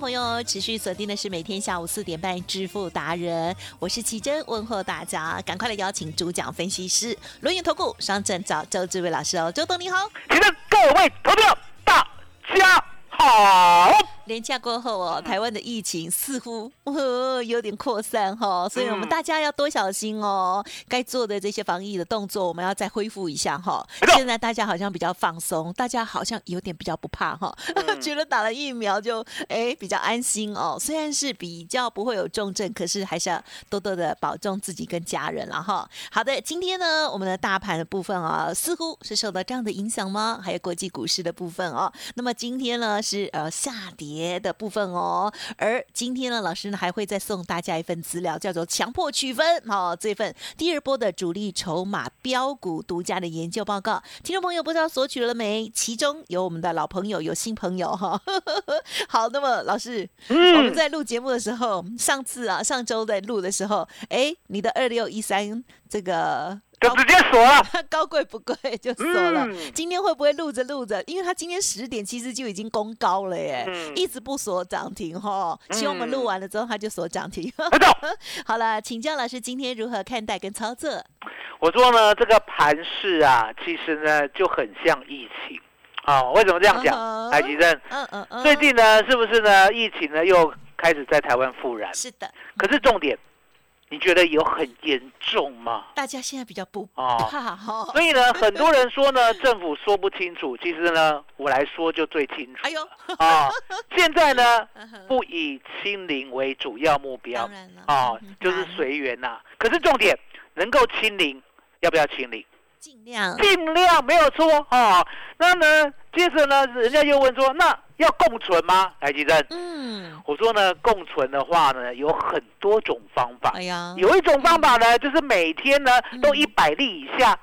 朋友持续锁定的是每天下午四点半致富达人，我是奇珍，问候大家，赶快来邀请主讲分析师轮眼投顾双证找周志伟老师哦，周董你好。请问各位投票大家好。连假过后哦，台湾的疫情似乎、呃、有点扩散哈、所以我们大家要多小心哦。该做的这些防疫的动作，我们要再恢复一下哈、没错现在大家好像比较放松，大家好像有点比较不怕哈、觉得打了疫苗就哎比较安心哦。虽然是比较不会有重症，可是还是要多多的保重自己跟家人了哈。好的，今天呢，我们的大盘的部分啊，似乎是受到这样的影响吗？还有国际股市的部分哦。那么今天呢是呃下跌别的部分哦，而今天呢，老师呢还会再送大家一份资料，叫做强迫区分哦，这份第二波的主力筹码标股独家的研究报告，听众朋友不知道索取了没？其中有我们的老朋友，有新朋友哈。好，那么老师，我们在录节目的时候，上次啊上周在录的时候，哎，你的二六一三这个就直接锁了。高贵不贵就锁了。嗯今天会不会录着录着？因为他今天十点其实就已经攻高了耶，嗯一直不锁涨停哈。希望我们录完了之后他就锁涨停。好了，请教老师今天如何看待跟操作？我说呢，这个盘势啊，其实呢就很像疫情啊、为什么这样讲？海吉正，嗯嗯嗯，最近呢，是不是呢？疫情呢又开始在台湾复燃？是的，可是重点，你觉得有很严重吗？大家现在比较不哦怕哈。所以呢，很多人说呢，政府说不清楚，其实呢，我来说就最清楚哎呦，啊。现在呢，不以清零为主要目标啊嗯，就是难随缘呐。可是重点，能够清零，要不要清零？尽量尽量没有错啊。那呢，接着呢，人家又问说，那要共存吗？来，吉正，嗯，我说呢，共存的话呢，有很多种方法。哎呀，有一种方法呢，就是每天呢嗯都一百例以下。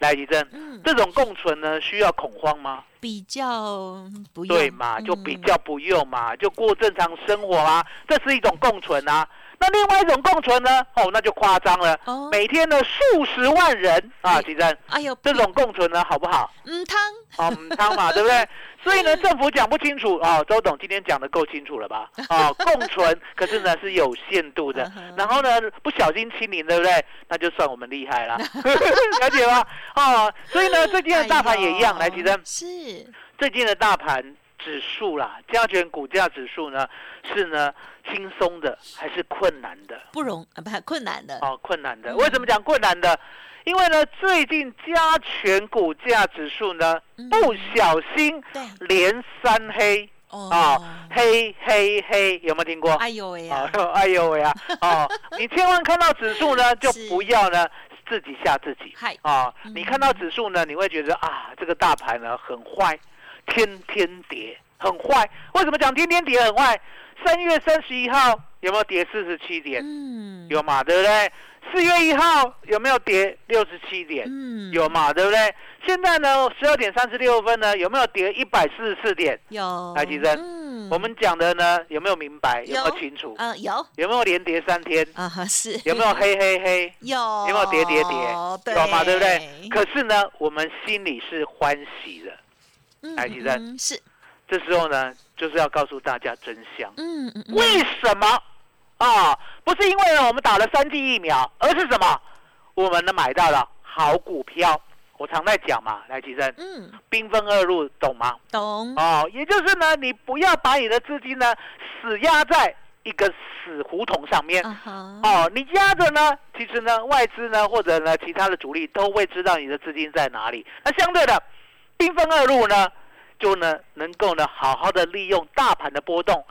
来，吉正，嗯这种共存呢，需要恐慌吗？比较不用对嘛，就比嗯较不用嘛，就过正常生活啊，这是一种共存啊。那另外一种共存呢？哦，那就夸张了，哦每天呢数十万人啊，哎吉正，哎呦这种共存呢好不好？嗯汤哦，母汤嘛，对不对？所以呢，政府讲不清楚哦。周董今天讲的够清楚了吧？哦，共存，可是呢是有限度的。然后呢，不小心清零，对不对？那就算我们厉害了，了解吗？哦，所以呢，最近的大盘也一样。来，其实是最近的大盘指数啦，加权股价指数呢，是呢轻松的还是困难的？不容啊，不困难的。哦，困难的。嗯为什么讲困难的？因为呢，最近加权股价指数呢，嗯不小心对连三黑哦啊，黑黑黑，有没有听过？哎呦喂啊呀，，哎呦喂呀！哦，你千万看到指数呢，就不要呢自己吓自己嗨，啊！嗯你看到指数呢，你会觉得啊，这个大盘呢很坏，天天跌，很坏。为什么讲天天跌很坏？三月三十一号有没有跌四十七点？嗯，有嘛，对不对？四月一号有没有跌六十七点？嗯有嘛，对不对？现在呢，十二点三十六分呢，有没有跌一百四十四点？有，来吉珍嗯嗯我们讲的呢有没有明白？有没有有清楚？嗯有有没有连跌三天？啊哈是有没有黑黑黑？有有没有跌跌跌？有嘛？对不对？可是呢，我们心里是欢喜的。嗯来其实嗯是这时候呢，就是要告诉大家真相。嗯嗯嗯为什么啊？不是因为呢我们打了三剂疫苗，而是什么？我们呢买到了好股票。我常在讲嘛，来吉生，嗯兵分二路，懂吗？懂哦，也就是呢，你不要把你的资金呢死压在一个死胡同上面。啊哈哦，你压着呢，其实呢，外资呢或者呢其他的主力都会知道你的资金在哪里。那相对的，兵分二路呢，就呢能够呢好好的利用大盘的波动，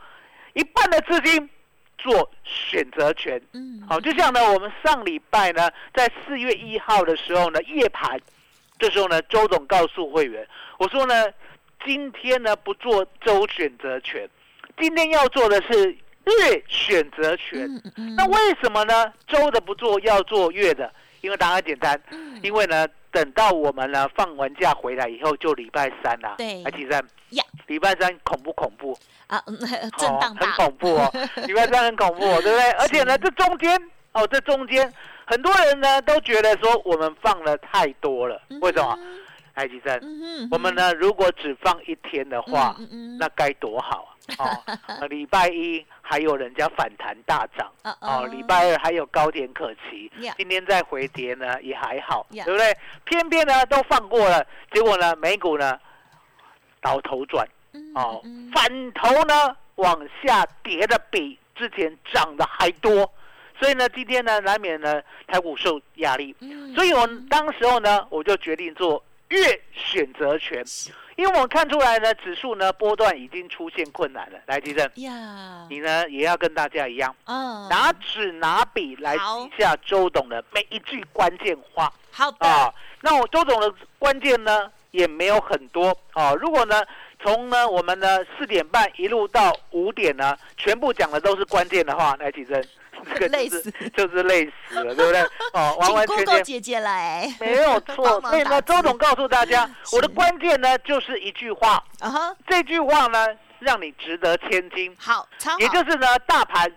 一半的资金做选择权。嗯好，就像呢我们上礼拜呢在四月一号的时候呢夜盘，这时候呢周总告诉会员，我说呢今天呢不做周选择权，今天要做的是月选择权。那为什么呢？周的不做，要做月的？因为答案简单，嗯。因为呢，等到我们呢放完假回来以后，就礼拜三啦、对。来几三呀。礼拜三恐不恐怖？啊嗯震荡大很恐怖哦，礼拜三很恐怖、哦，对不对？而且呢，这中间哦，这中间很多人呢都觉得说我们放了太多了，为什么？来几三，嗯我们呢如果只放一天的话，那该多好啊！哦，呃礼拜一还有人家反弹大涨。啊 哦，礼拜二还有高点可期今天再回跌呢也还好对不对？偏偏呢都放过了，结果呢美股呢倒头转嗯哦嗯，反头呢往下跌的比之前涨的还多，所以呢今天呢难免呢台股受压力，嗯所以我当时候呢我就决定做月选择权，因为我看出来呢指数呢波段已经出现困难了。来，吉正，呀你呢也要跟大家一样。嗯拿纸拿笔来好记下周董的每一句关键话好的啊。那我周董的关键呢也没有很多啊。如果呢从呢我们呢四点半一路到五点呢，全部讲的都是关键的话，来起身，这个就是累死 就是累死了，对不对？哦，完请完全全姐姐来没有 错。所以呢，周董告诉大家，我的关键呢就是一句话，这句话呢让你值得千金。好也就是呢，大盘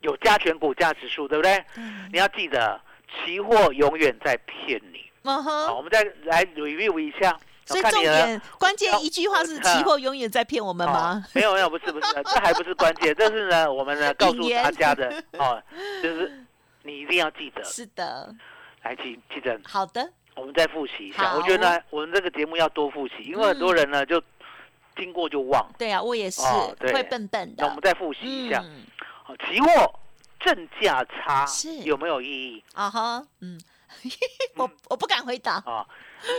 有加权股价指数，对不对？嗯你要记得，期货永远在骗你。嗯好，我们再来 review 一下。所以重点关键一句话是 期货永远在骗我们吗哦？没有没有，不是不是，这还不是关键，这是呢，我们呢 告诉大家的哦，就是你一定要记得。是的，来，记记得，好的，我们再复习一下。我觉得呢，我们这个节目要多复习，因为很多人呢就经过就忘。对啊，我也是哦对会笨笨的那我们。再复习一下。嗯好，期货正价差是有没有意义？啊哈，嗯，我我不敢回答。啊，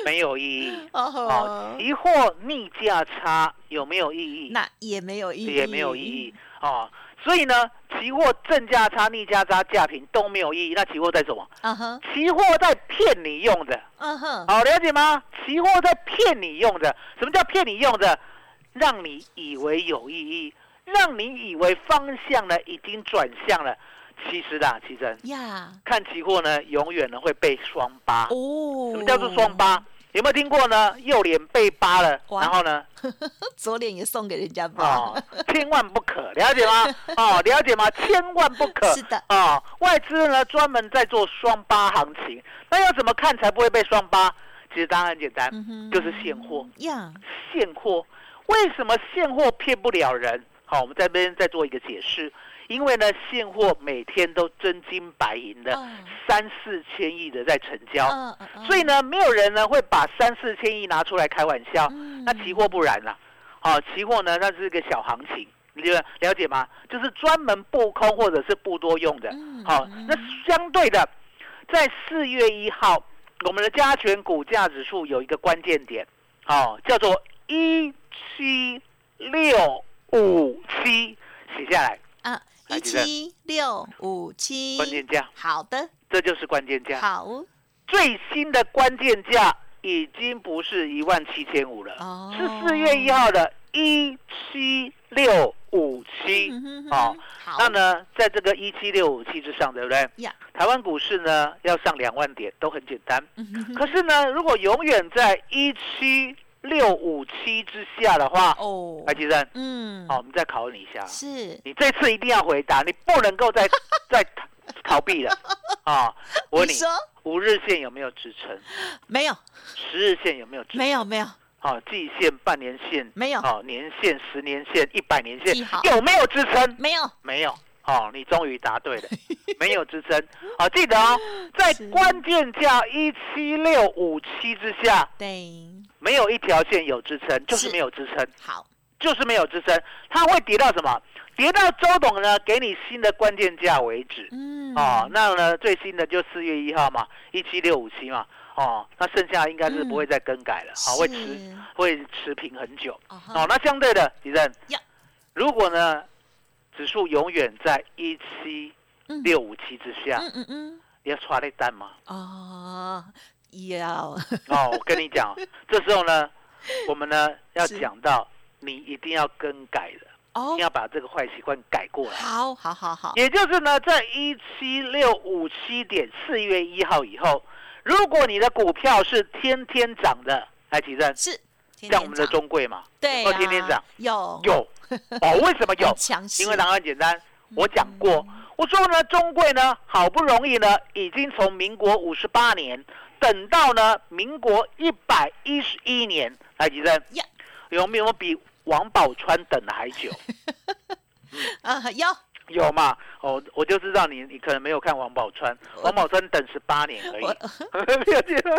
没有意义。哦期货逆价差有没有意义？那也没有意义，也没有意义。哦。所以呢，期货正价差、逆价差、价平都没有意义。那期货在什么？啊哈，期货在骗你用的，嗯哼，好了解吗？期货在骗你用的。什么叫骗你用的？让你以为有意义，让你以为方向呢已经转向了。其实啦，其实呀，看期货呢，永远呢会被双八。哦，什么叫做双？八？有没有听过呢？右脸被扒了，然后呢？左脸也送给人家吧？哦，千万不可，了解吗？哦，了解吗？千万不可。是的，哦，外资呢专门在做双八行情，那要怎么看才不会被双八？其实答案很简单，嗯就是现货。呀，现货为什么现货骗不了人？好，我们在这边再做一个解释。因为呢，现货每天都真金白银的嗯三四千亿的在成交，嗯嗯嗯所以呢，没有人呢会把三四千亿拿出来开玩笑。嗯那期货不然啦，好、期货呢那是一个小行情，你了了解吗？就是专门布空或者是布多用的。嗯好、嗯那相对的，在四月一号，我们的加权股价指数有一个关键点，好、叫做一七六五七，写下来，啊，一七六五七，关键价，好的，这就是关键价。好。最新的关键价已经不是一万七千五了，哦，是四月一号的一七六五七。哦，那呢，在这个一七六五七之上，对不对？呀，台湾股市呢要上两万点都很简单。可是呢，如果永远在一七六五七之下的话，哦，台积电，嗯，好，我们再考你一下，是。你这次一定要回答，你不能够再 再逃避了。啊！我问你，五日线有没有支撑？没有。十日线有没有支撑？没有没有。好，季线、半年线。没有。好，年线、十年线、一百年线有没有支撑？没有，没有。好，你终于答对了，没有支撑。好，记得哦，在关键价一七六五七之下，对，没有一条线有支撑，就是是没有支撑，好，就是没有支撑。它会跌到什么？跌到周董呢给你新的关键价为止。嗯，哦，那呢最新的就四月一号嘛，一七六五七嘛。哦，那剩下应该是不会再更改了，好、会持是会持平很久。哦那相对的，李正呀，如果呢指数永远在一七嗯六五七之下，嗯嗯嗯，你要刷那单吗？哦，要 哦，我跟你讲，这时候呢，我们呢 要是。讲到你一定要更改的，哦。你，要把这个坏习惯改过来。好好好好，也就是呢，在一七六五七点四月一号以后，如果你的股票是天天涨的，来提正，是像我们的中贵嘛，对有没有天天啊涨，有。有。哦，为什么有？因为答案简单，我讲过，嗯我说呢，中贵呢，好不容易呢，已经从民国五十八年等到呢民国一百一十一年，来提正呀，有没有比王宝钏等的还久？啊有有嘛？哦，我就知道你，你可能没有看王宝钏，王宝钏等十八年而已。我没有记得，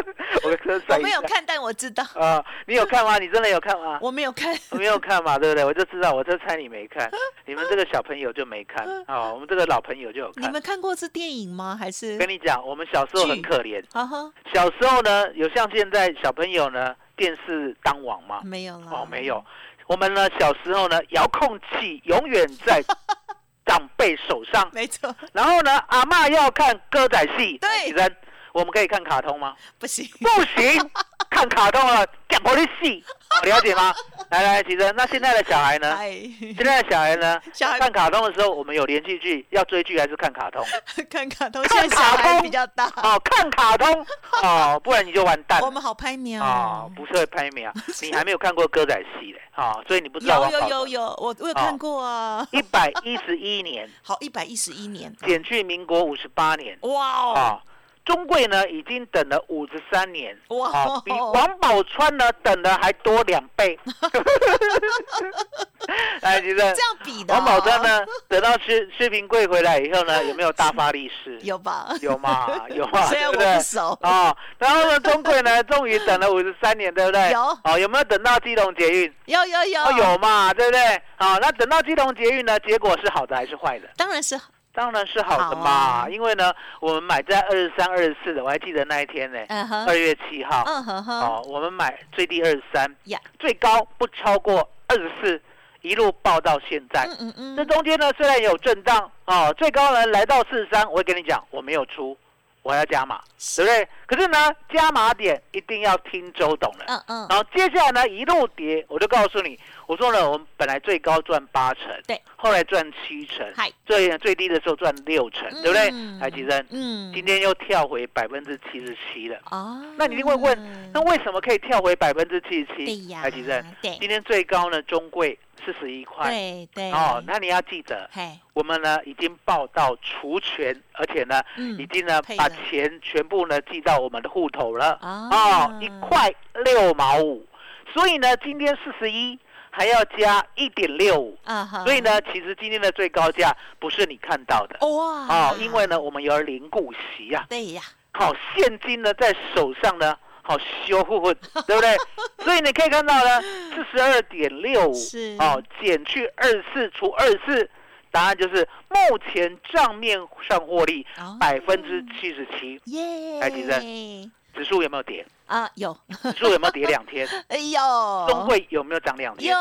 我跟我没有看，但我知道，啊、你有看吗？你真的有看吗？我没有看，我没有看嘛，对不对？我就知道，我就猜你没看，你们这个小朋友就没看啊、我们这个老朋友就有看。你们看过是电影吗？还是跟你讲，我们小时候很可怜，小时候呢，有像现在小朋友呢，电视当网吗？没有了哦，没有。我们呢，小时候呢，遥控器永远在长辈手上。没错，然后呢，阿嬷要看歌仔戏，对。人，我们可以看卡通吗？不行，不行，看卡通了，讲我的戏，哦了解吗？来来，其实那现在的小孩呢？哎，现在的小孩呢？小孩看卡通的时候，我们有连续剧，要追剧还是看卡通？看卡通，看现在小孩卡通比较大，哦，看卡通 哦，不然你就完蛋。我们好拍苗哦，不是会拍没啊？你还没有看过歌仔戏嘞，哦，所以你不知道有。有有有，我我有看过啊。一百一十一年好，一百一十一年，减去民国五十八年，哇哦，啊，中贵呢已经等了五十三年，哇啊，比王宝钏呢等的还多两倍。来，其实这样比的哦，王宝钏呢，等到薛薛平贵回来以后呢，有没有大发利市？有吧？有嘛？有嘛？虽然我对不？熟，哦，然后呢，中贵呢，终于等了五十三年，对不对？有哦，有没有等到基隆捷运？有有有哦，有嘛，对不对？好、那等到基隆捷运呢，结果是好的还是坏的？当然是当然是好的嘛，啊。因为呢，我们买在二十三、二十四的，我还记得那一天呢，二月七号，哦，我们买最低二十三，最高不超过二十四，一路报到现在。嗯嗯这嗯，中间呢，虽然有震荡哦，最高呢来到四十三，我会跟你讲，我没有出，我还要加码，对不对？可是呢，加码点一定要听周董的。嗯嗯，然后接下来呢，一路跌，我就告诉你，我说呢，我们本来最高赚八成，对，后来赚七成，最最低的时候赚六成，对不对？嗯台积生，嗯，今天又跳回百分之七十七了。哦，那你一定会问，那为什么可以跳回百分之七十对七？呀，台积生，对今天最高呢，中贵四十一块。对对，哦，那你要记得，嘿，我们呢已经报到除权，而且呢嗯已经呢把钱全部呢寄到我们的户头了。啊哦，一块六毛五，所以呢，今天四十一还要加一点六五，啊，所以呢，其实今天的最高价不是你看到的。哇，哦，因为呢，我们有零股息呀、对呀，好、现金呢在手上呢，好修复，对不对？所以你可以看到呢，四十二点六五哦，减去二四除二四，答案就是目前账面上获利哦百分之七十七，耶，来提升指数有没有跌？啊有，指数有没有跌两天？哎呦，中会有没有涨两天？有，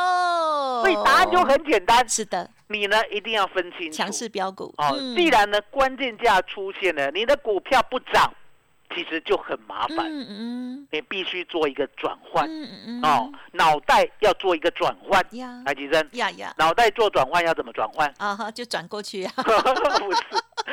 所以答案就很简单，是的，你呢一定要分清楚。强势标股哦，嗯既然呢关键价出现了，你的股票不涨，其实就很麻烦，嗯嗯。你必须做一个转换。嗯嗯哦，脑袋要做一个转换。呀。来吉生，呀呀。脑袋做转换要怎么转换？啊哈，就转过去呀，不是，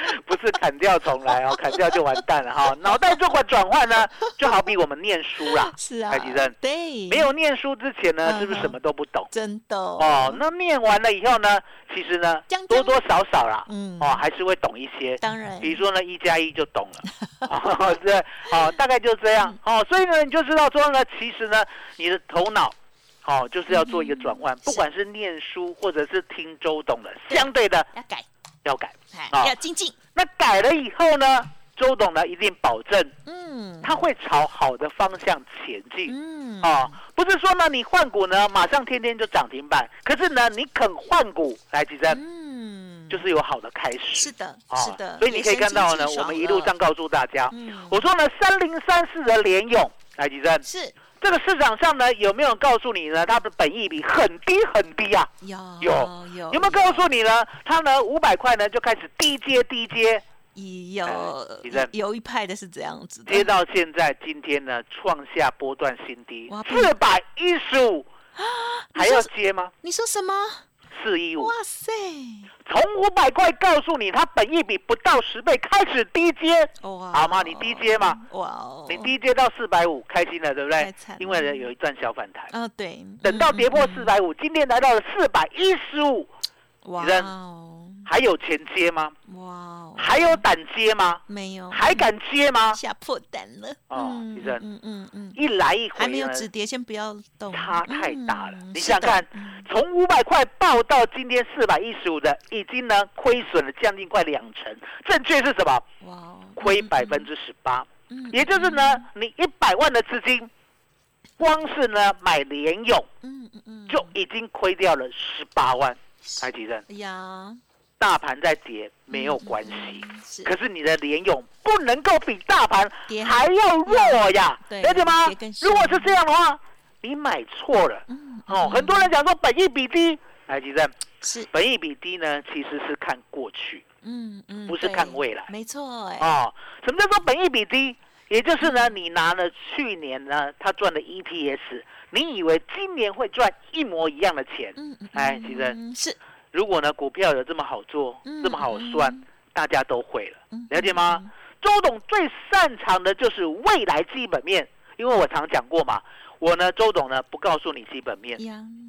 不是砍掉重来哦，砍掉就完蛋了哈。脑袋做个转换呢，就好比我们念书啦，是啊台积电，对，没有念书之前呢，嗯。是不是什么都不懂？真的。哦，，那念完了以后呢，其实呢将，多多少少啦，嗯。哦，还是会懂一些。当然，比如说呢，一加一就懂了，哦，对，哦，大概就这样，哦，所以呢，你就知道说呢，其实呢，你的头脑，哦，就是要做一个转换，不管是念书或者是听周董的，相对的要改，要改。哎哦要精进，那改了以后呢，周董呢一定保证嗯，他会朝好的方向前进。嗯，哦，不是说呢，你换股呢，马上天天就涨停板，可是呢，你肯换股来提升，嗯，就是有好的开始。是的，啊是的，所以你可以看到呢我们一路上告诉大家，嗯。我说呢，三零三四的联勇来提升，是这个市场上呢有没有告诉你呢，它的本益比很低很低啊？有有有有没有告诉你呢？它呢五百块呢就开始低接低接，有地震有一派的是这样子的，跌到现在今天呢创下波段新低，四百一十五，还要接吗？你说什么？四一五。哇，塞，从五百块告诉你它本一比不到十倍开始低阶，好吗？你低阶吗？哇哦，你低阶到四百五，开心了，对不对？因为呢有一段小反弹，啊，对，等到跌破嗯四，百五，今天来到了四百一十五，嗯哇还有钱接吗？哇哦，还有胆接吗？没有，还敢接吗？吓破胆了，哦医生。嗯嗯嗯，一来一回还没有止跌，先不要动，差太大了。嗯。你想想看嗯，从五百块报到今天四百一十五的，已经呢亏损了将近快两成，正确是什么？哇哦，亏嗯百分之十八。嗯也就是呢，你一百万的资金，光是呢买联勇嗯嗯嗯，就已经亏掉了十八万。台积电，哎呀，大盘在跌没有关系，可是你的联勇不能够比大盘跌还要弱呀，对了解吗？如果是这样的话，你买错了。嗯哦，很多人讲说本益比低，台积电是，本益比低呢，其实是看过去嗯嗯，不是看未来。没错，哎，哦。什么叫做本益比低？也就是呢，你拿了去年呢他赚的 EPS，你以为今年会赚一模一样的钱？嗯嗯，哎其实嗯是，如果呢股票有这么好做，嗯这么好算，大家都会了，嗯了解吗？？周董最擅长的就是未来基本面，因为我常讲过嘛，我呢周董呢不告诉你基本面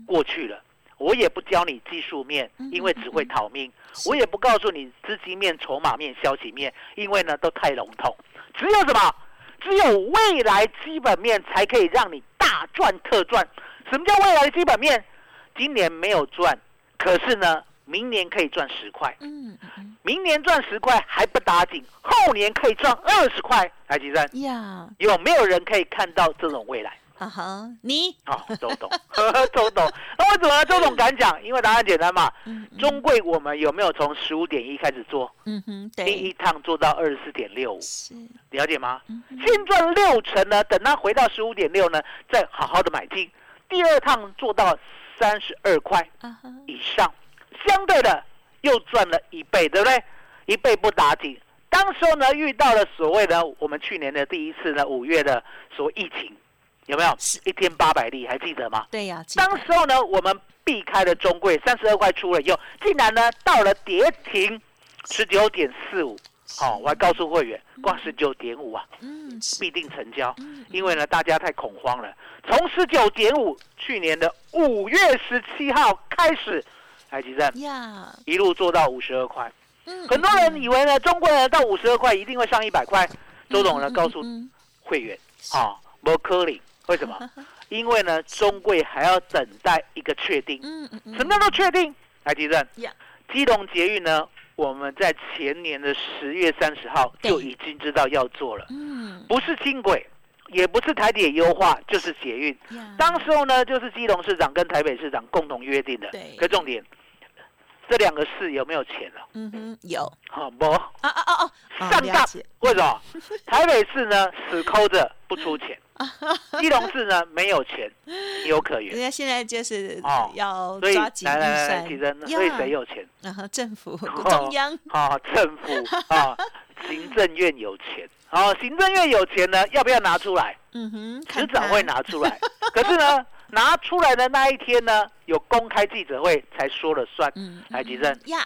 过去了，我也不教你技术面嗯，因为只会逃命，是我也不告诉你资金面、筹码面、消息面，因为呢都太笼统，只有什么？只有未来基本面才可以让你大赚特赚。什么叫未来基本面？今年没有赚，可是呢，明年可以赚十块。嗯嗯明年赚十块还不打紧，后年可以赚二十块。台积电嗯呀，有没有人可以看到这种未来？啊哈，你，哦，周董，周董，那为什么周董敢讲？因为答案简单嘛。嗯嗯中贵我们有没有从十五点一开始做，嗯哼，第一，趟做到二十四点六五，是，了解吗？嗯先赚六成呢，等它回到十五点六呢，再好好的买进。第二趟做到三十二块以上，相对的又赚了一倍，对不对？一倍不打紧。当时候呢，遇到了所谓的我们去年的第一次呢，五月的所谓疫情，有没有是？一天八百例，还记得吗？对呀，记当时候呢，我们避开了中贵三十二块出了以后，竟然呢到了跌停十九点四五。哦，我还告诉会员，挂十九点五啊，嗯，必定成交，嗯。因为呢大家太恐慌了。从十九点五去年的五月十七号开始，台积电呀，一路做到五十二块，嗯很多人以为呢中国人到五十二块一定会上一百块，周董呢嗯告诉嗯。会员啊，不可能，为什么？因为呢中贵还要等待一个确定。嗯嗯嗯，什么叫做确定？台积电。呀，基隆捷运呢，我们在前年的十月三十号就已经知道要做了，嗯不是轻轨，也不是台铁优化，就是捷运。呀，当时候呢，就是基隆市长跟台北市长共同约定的对。可重点，这两个市有没有钱了？嗯哼有好、不，啊啊啊哦，哦上当。为什么？台北市呢死抠着不出钱，基隆市呢没有钱，情有可人原。家现在就是哦要所以抓紧预来来来，算其实所以谁有钱？然后政府哦中央啊，政府啊，行政院有钱，啊，行政院有钱呢，要不要拿出来？嗯哼，迟早会拿出来。可是呢，拿出来的那一天呢，有公开记者会才说了算。嗯台积电呀，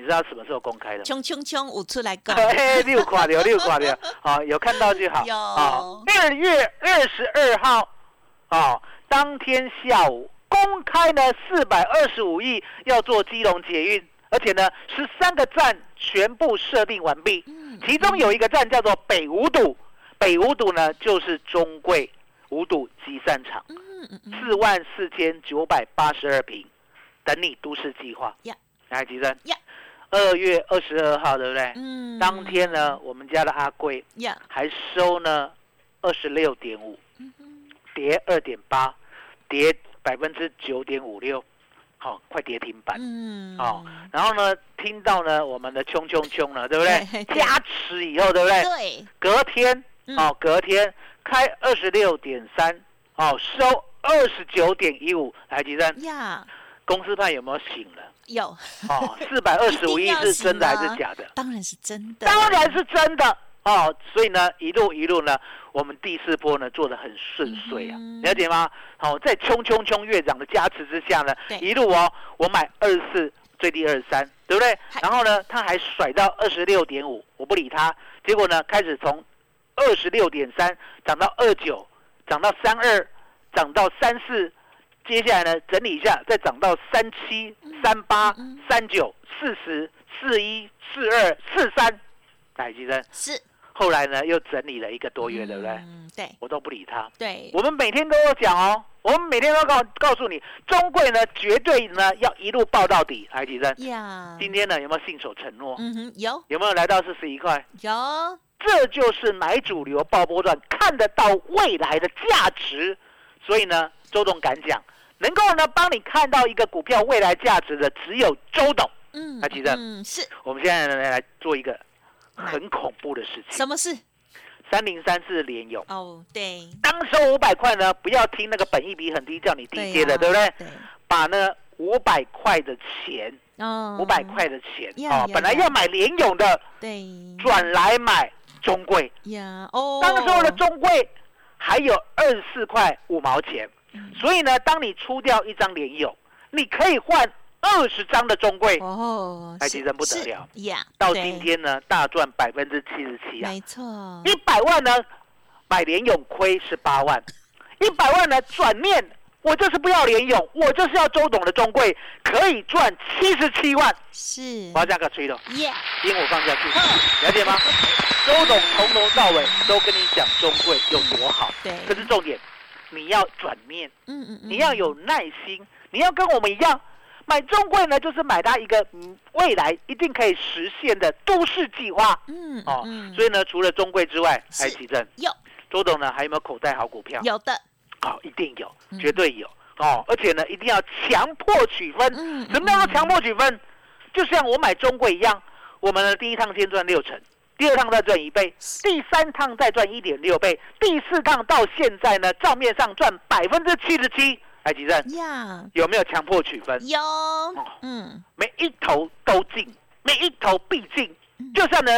你知道什么时候公开的？冲冲冲，我出来讲，哎，六垮掉，六垮掉，好，有看到就好。有。啊，二月二十二号，啊，当天下午公开呢，四百二十五亿要做基隆捷运，而且呢，十三个站全部设定完毕，其中有一个站叫做北五堵，北五堵呢就是中贵五堵集散场，四万四千九百八十二平，等你都市计划。呀。来，吉珍。呀，二月二十二号，对不对？嗯当天呢，我们家的阿贵呀，还收呢二十六点五，嗯跌二点八，跌百分之九点五六，好，快跌停板。嗯，哦，然后呢，听到呢我们的冲冲冲了，对不对？加持以后，对不对？对，隔天嗯哦，隔天开二十六点三，哦，收二十九点一五。来，吉珍，呀，公司派有没有醒了？有，哦，四百二十五 亿是真的还是假的？当然是真的，当然是真的哦，所以呢，一路一路呢，我们第四波呢做的很顺遂啊，嗯了解吗？好、在冲冲冲院长的加持之下呢，一路哦，我买二十四，最低二十三，对不对？然后呢，他还甩到二十六点五，我不理他，结果呢，开始从二十六点三涨到二九，涨到三二，涨到三四。接下来呢，整理一下，再涨到三七、三八、三九、四十、四一、四二、四三，来，吉生。是，后来呢，又整理了一个多月，对不对？嗯，对我都不理他。对，我们每天都有讲哦，我们每天都告告诉你，中贵呢绝对呢要一路报到底。来，吉生，呀，今天呢有没有信守承诺？嗯哼，有有没有来到四十一块？有，这就是买主流爆波段看得到未来的价值。所以呢，周董敢讲，能够呢帮你看到一个股票未来价值的，只有周董。嗯，那其实嗯，是我们现在呢来做一个很恐怖的事情。什么事？三零三四联勇，哦，对，当收五百块呢，不要听那个本益比很低叫你低接的，对不对？对，把呢五百块的钱，哦，五百块的钱呀呀，哦本来要买联勇的，对，转来买中贵。呀，哦，当时候的中贵还有二十四块五毛钱，嗯所以呢，当你出掉一张联友，你可以换二十张的中贵，哦，是哎其实不得是了。呀，到今天呢大赚百分之七十七啊！没错，一百万呢买联勇亏十八万，一百万呢转念我就是不要联勇，我就是要周董的中贵，可以赚七十七万，是。我要价格吹了，耶，听我放下去，了解吗？周董从头到尾都跟你讲中贵有多好，对，可是重点你要转念，嗯嗯嗯，你要有耐心，你要跟我们一样。买中贵呢，就是买它一个嗯未来一定可以实现的都市计划嗯，哦。嗯所以呢，除了中贵之外，还有奇正有周董呢，还有没有口袋好股票？有的，哦，一定有，嗯绝对有哦，而且呢，一定要强迫取分。嗯什么叫做强迫取分？就像我买中贵一样，我们的第一趟先赚六成，第二趟再赚一倍，第三趟再赚一点六倍，第四趟到现在呢账面上赚百分之七十七。哎，吉正呀，有没有强迫取分？有，嗯，每一头都进，每一头必进。嗯就算呢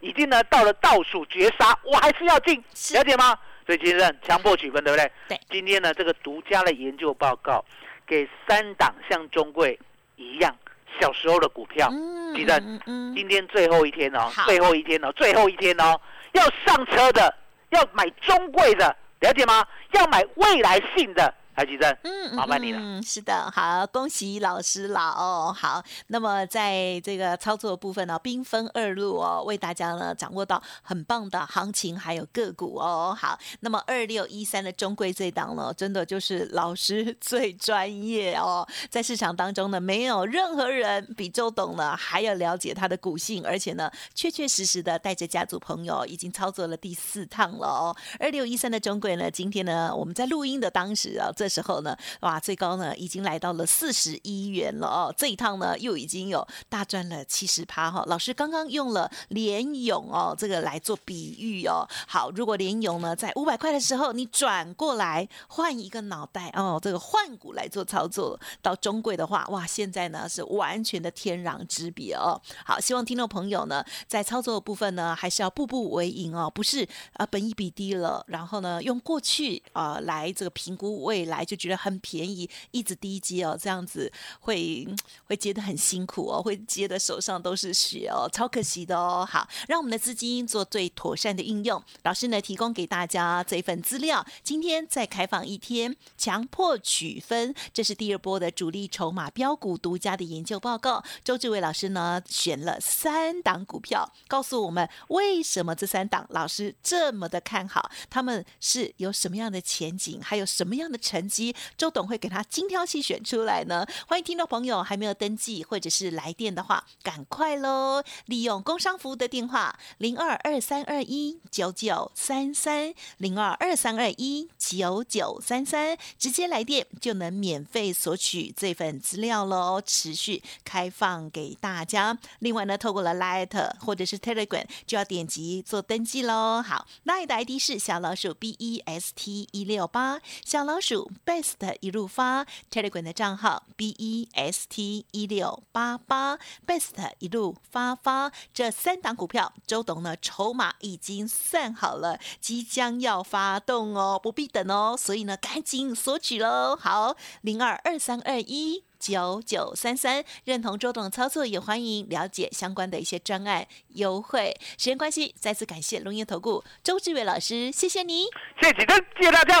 已经呢到了倒数绝杀，我还是要进，了解吗？所以今天强迫取分，对不对？对。今天呢这个独家的研究报告，给三档像中贵一样小时候的股票，嗯，吉正嗯嗯，今天最后一天哦，最后一天哦，最后一天哦，要上车的，要买中贵的，了解吗？要买未来性的，来，吉正，嗯，麻烦你了。嗯，是的，好，恭喜老师了哦。好，那么在这个操作部分呢、兵分二路哦，为大家呢掌握到很棒的行情还有个股哦。好，那么二六一三的中贵这档呢，真的就是老师最专业哦，在市场当中呢，没有任何人比周董呢还要了解他的股性，而且呢，确确实实的带着家族朋友已经操作了第四趟了哦。二六一三的中贵呢，今天呢，我们在录音的当时啊，这时候呢，哇，最高呢已经来到了四十一元了哦。这一趟呢，又已经有大赚了七十趴哈。老师刚刚用了联勇哦，这个来做比喻哦。好，如果联勇呢在五百块的时候，你转过来换一个脑袋哦，这个换股来做操作，到中贵的话，哇，现在呢是完全的天壤之别哦。好，希望听众朋友呢，在操作的部分呢，还是要步步为营哦，不是啊，本益比低了，然后呢，用过去啊、来这个评估未来。来，就觉得很便宜，一直低接哦，这样子会会接的很辛苦哦，会接的手上都是血哦，超可惜的哦。好，让我们的资金做最妥善的运用。老师呢提供给大家这份资料，今天再开放一天，强迫取分，这是第二波的主力筹码标股独家的研究报告。周志伟老师呢选了三档股票，告诉我们为什么这三档老师这么的看好，他们是有什么样的前景，还有什么样的成绩，周董会给他精挑细选出来呢？欢迎听众朋友还没有登记或者是来电的话，赶快喽！利用工商服务的电话零二二三二一九九三三零二二三二一九九三三，直接来电就能免费索取这份资料喽，持续开放给大家。另外呢，透过了 Light 或者是 Telegram 就要点击做登记喽。好，Light 的 ID 是小老鼠 B E S T 一六八，小老鼠 Best 一路发，Telegram 的账号 B E S T 一六八八，Best 一路发发。这三档股票，周董呢筹码已经算好了，即将要发动哦，不必等哦，所以呢赶紧索取喽。好，零二二三二一。九九三三，认同周董的操作，也欢迎了解相关的一些专案优惠。时间关系，再次感谢龙岩投顾周志伟老师，谢谢你。谢谢，谢谢大家，